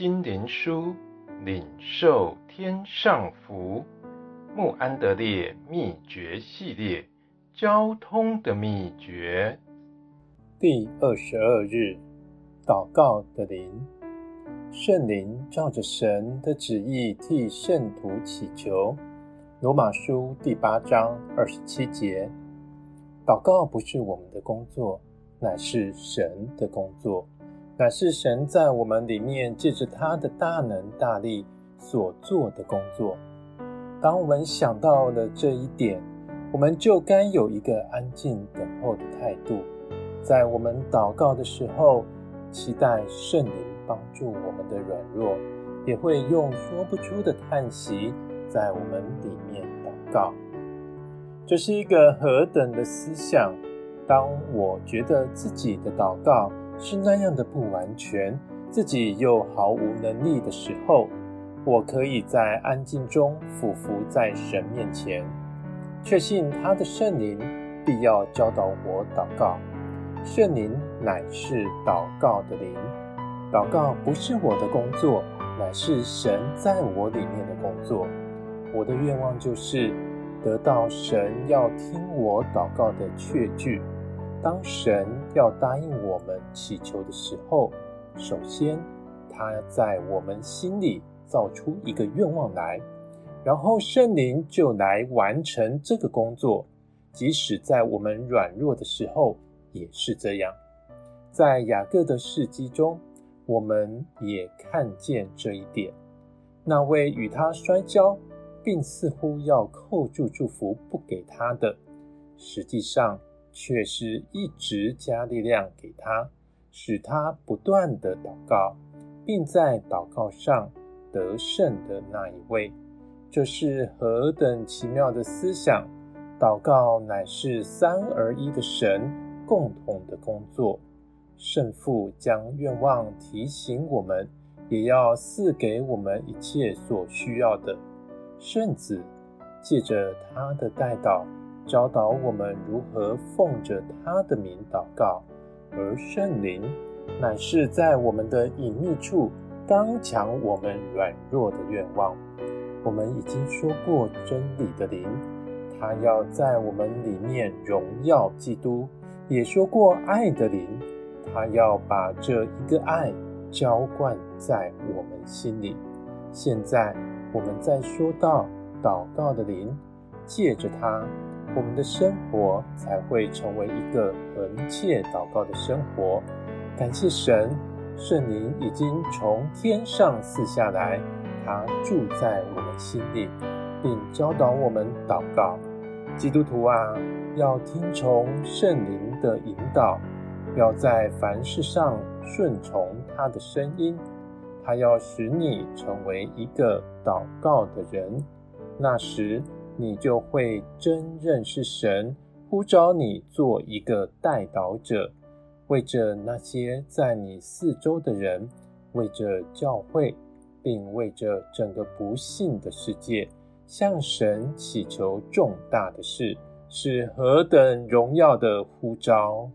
心灵书，领受天上福。穆安德烈秘诀系列，交通的秘诀，第二十二日，祷告的灵，圣灵照着神的旨意替圣徒祈求。罗马书第八章二十七节，祷告不是我们的工作，乃是神的工作。乃是神在我们里面借着他的大能大力所做的工作。当我们想到了这一点，我们就该有一个安静等候的态度，在我们祷告的时候，期待圣灵帮助我们的软弱，也会用说不出的叹息在我们里面祷告。这是一个何等的思想！当我觉得自己的祷告，是那样的不完全，自己又毫无能力的时候，我可以在安静中俯伏在神面前，确信他的圣灵必要教导我祷告。圣灵乃是祷告的灵，祷告不是我的工作，乃是神在我里面的工作。我的愿望就是得到神要听我祷告的确据。当神要答应我们祈求的时候，首先他在我们心里造出一个愿望来，然后圣灵就来完成这个工作。即使在我们软弱的时候也是这样。在雅各的事迹中，我们也看见这一点。那位与他摔跤，并似乎要扣住祝福不给他的，实际上。却是一直加力量给他，使他不断地祷告，并在祷告上得胜的那一位。这是何等奇妙的思想！祷告乃是三而一的神共同的工作。圣父将愿望提醒我们，也要赐给我们一切所需要的。圣子借着他的代祷。教导我们如何奉着他的名祷告，而圣灵乃是在我们的隐秘处刚强我们软弱的愿望。我们已经说过，真理的灵，他要在我们里面荣耀基督；也说过，爱的灵，他要把这一个爱浇灌在我们心里。现在我们再说到祷告的灵，借着他。我们的生活才会成为一个恒切祷告的生活。感谢神，圣灵已经从天上赐下来，他住在我们心里，并教导我们祷告。基督徒啊，要听从圣灵的引导，要在凡事上顺从他的声音。他要使你成为一个祷告的人，那时，你就会真认识神，呼召你做一个代祷者，为着那些在你四周的人，为着教会，并为着整个不幸的世界，向神祈求重大的事，是何等荣耀的呼召！